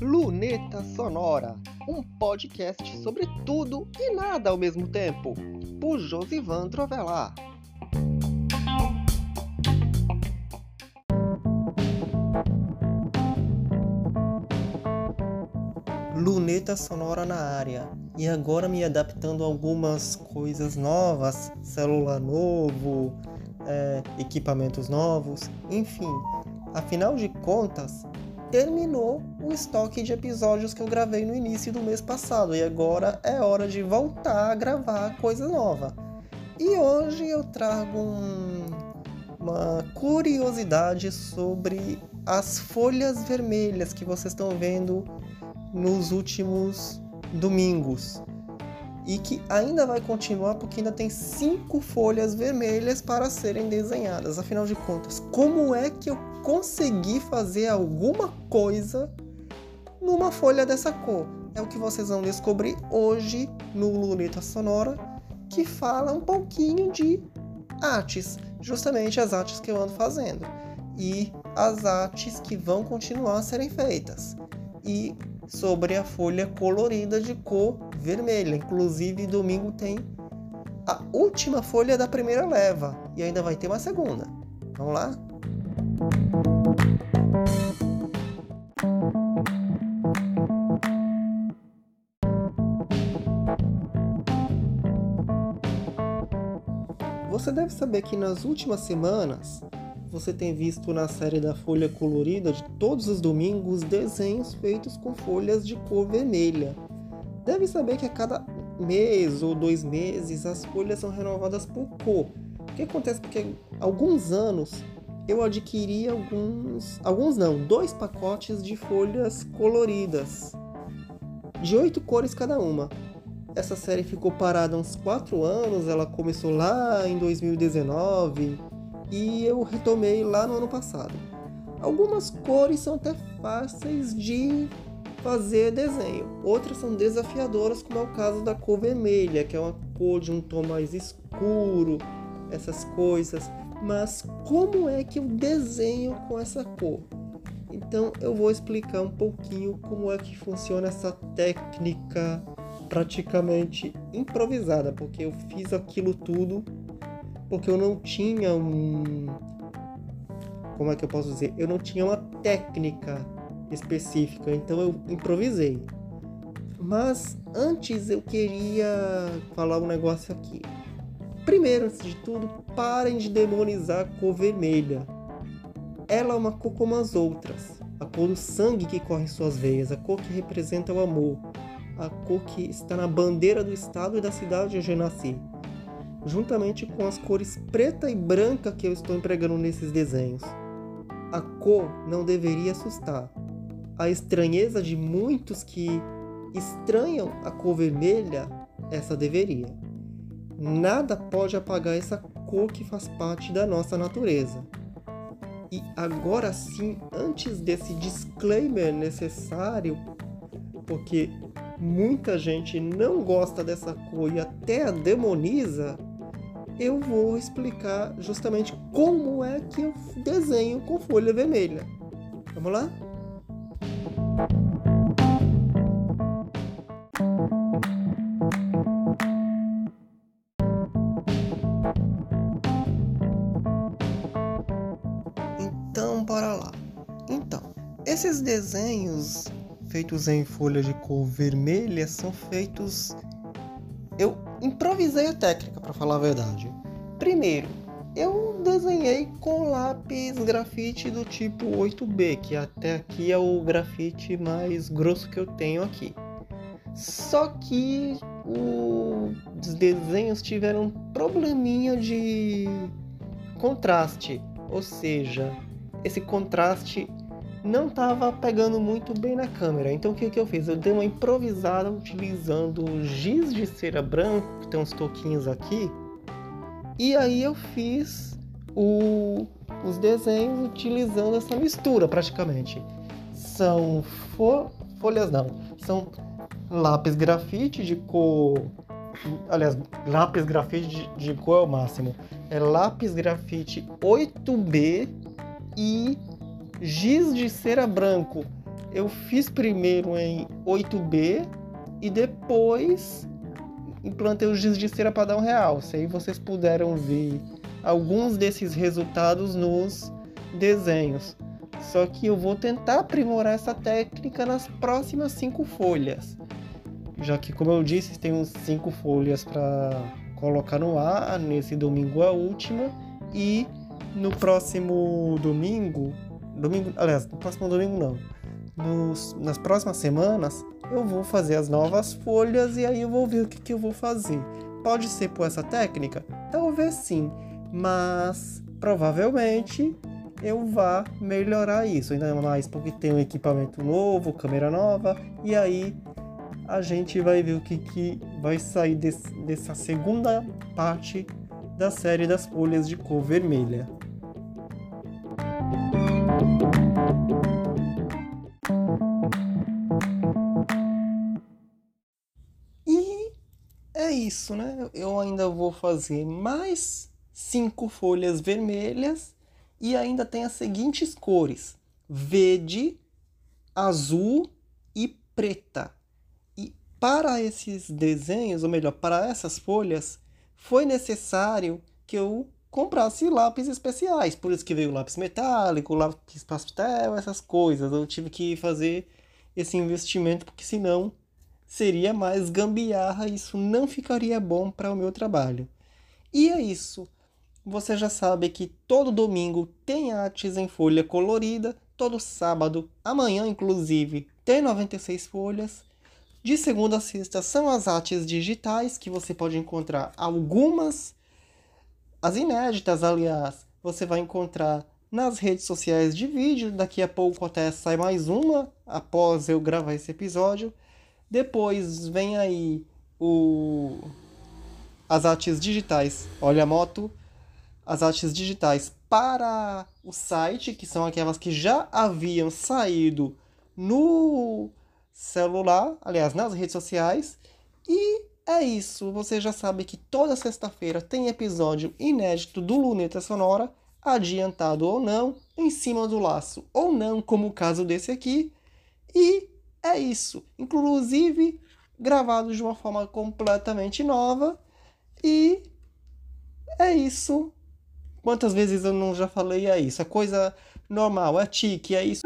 Luneta Sonora, um podcast sobre tudo e nada ao mesmo tempo, por Josivan Trovelar. Luneta Sonora na área. E agora me adaptando a algumas coisas novas, celular novo, é, equipamentos novos, enfim. Afinal de contas, terminou o estoque de episódios que eu gravei no início do mês passado e agora é hora de voltar a gravar coisa nova. E hoje eu trago um, uma curiosidade sobre as folhas vermelhas que vocês estão vendo nos últimos domingos e que ainda vai continuar porque ainda tem cinco folhas vermelhas para serem desenhadas. Afinal de contas, como é que eu consegui fazer alguma coisa numa folha dessa cor? É o que vocês vão descobrir hoje no Luneta Sonora, que fala um pouquinho de artes, justamente as artes que eu ando fazendo e as artes que vão continuar a serem feitas. E sobre a folha colorida de cor vermelha. Inclusive, domingo tem a última folha da primeira leva e ainda vai ter uma segunda. Vamos lá? Você deve saber que nas últimas semanas você tem visto na série da Folha Colorida de todos os domingos desenhos feitos com folhas de cor vermelha. Deve saber que a cada mês ou dois meses as folhas são renovadas por cor. O que acontece porque alguns anos eu adquiri alguns, alguns não, dois pacotes de folhas coloridas, de oito cores cada uma. Essa série ficou parada uns quatro anos, ela começou lá em 2019 e eu retomei lá no ano passado. Algumas cores são até fáceis de fazer desenho, outras são desafiadoras, como é o caso da cor vermelha, que é uma cor de um tom mais escuro, essas coisas. Mas como é que eu desenho com essa cor? Então eu vou explicar um pouquinho como é que funciona essa técnica praticamente improvisada, porque eu fiz aquilo tudo porque eu não tinha um. Como é que eu posso dizer? Eu não tinha uma técnica específica, então eu improvisei. Mas antes eu queria falar um negócio aqui. Primeiro, antes de tudo, parem de demonizar a cor vermelha. Ela é uma cor como as outras. A cor do sangue que corre em suas veias, a cor que representa o amor, a cor que está na bandeira do estado e da cidade onde eu nasci juntamente com as cores preta e branca que eu estou empregando nesses desenhos. A cor não deveria assustar. A estranheza de muitos que estranham a cor vermelha, essa deveria. Nada pode apagar essa cor que faz parte da nossa natureza. E agora sim, antes desse disclaimer necessário, porque muita gente não gosta dessa cor e até a demoniza, eu vou explicar justamente como é que eu desenho com folha vermelha. Vamos lá? Então, bora lá. Então, esses desenhos feitos em folha de cor vermelha são feitos eu improvisei a técnica, para falar a verdade. Primeiro, eu desenhei com lápis grafite do tipo 8B, que até aqui é o grafite mais grosso que eu tenho aqui. Só que os desenhos tiveram um probleminha de contraste, ou seja, esse contraste não estava pegando muito bem na câmera. Então o que, que eu fiz? Eu dei uma improvisada utilizando giz de cera branco, que tem uns toquinhos aqui. E aí eu fiz o, os desenhos utilizando essa mistura praticamente. São fo, folhas não, são lápis grafite de cor. Aliás, lápis grafite de, de cor é o máximo. É lápis grafite 8B e Giz de cera branco, eu fiz primeiro em 8B e depois implantei o giz de cera para dar um real. Se aí vocês puderam ver alguns desses resultados nos desenhos. Só que eu vou tentar aprimorar essa técnica nas próximas cinco folhas. Já que, como eu disse, tem uns cinco folhas para colocar no ar. Nesse domingo a última. E no próximo domingo. Domingo. Aliás, no próximo domingo não. Nos, nas próximas semanas eu vou fazer as novas folhas e aí eu vou ver o que, que eu vou fazer. Pode ser por essa técnica? Talvez sim, mas provavelmente eu vá melhorar isso, ainda mais porque tem um equipamento novo, câmera nova, e aí a gente vai ver o que, que vai sair desse, dessa segunda parte da série das folhas de cor vermelha. Isso, né? Eu ainda vou fazer mais cinco folhas vermelhas e ainda tem as seguintes cores: verde, azul e preta. Para esses desenhos, ou melhor, para essas folhas, foi necessário que eu comprasse lápis especiais. Por isso que veio lápis metálico, lápis pastel, essas coisas. Eu tive que fazer esse investimento, porque senão seria mais gambiarra isso não ficaria bom para o meu trabalho. E é isso. Você já sabe que todo domingo tem artes em folha colorida, todo sábado, amanhã inclusive, tem 96 folhas. De segunda a sexta são as artes digitais, que você pode encontrar algumas, as inéditas, aliás, você vai encontrar nas redes sociais de vídeo. Daqui a pouco até sai mais uma, após eu gravar esse episódio. Depois vem aí o as artes digitais. Olha a moto. As artes digitais para o site, que são aquelas que já haviam saído no celular, aliás, nas redes sociais. E é isso. Você já sabe que toda sexta-feira tem episódio inédito do Luneta Sonora, adiantado ou não, em cima do laço ou não, como o caso desse aqui. E é isso. Inclusive gravado de uma forma completamente nova. E é isso. Quantas vezes eu não já falei é isso? É coisa normal, é tique, é isso.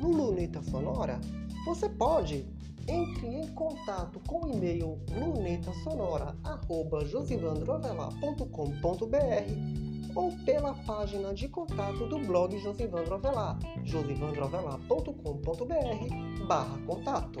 no Luneta Sonora, você pode entre em contato com o e-mail lunetasonora@josivandroavelar.com.br ou pela página de contato do blog Josivandro Avelar, josivandroavelar.com.br/contato.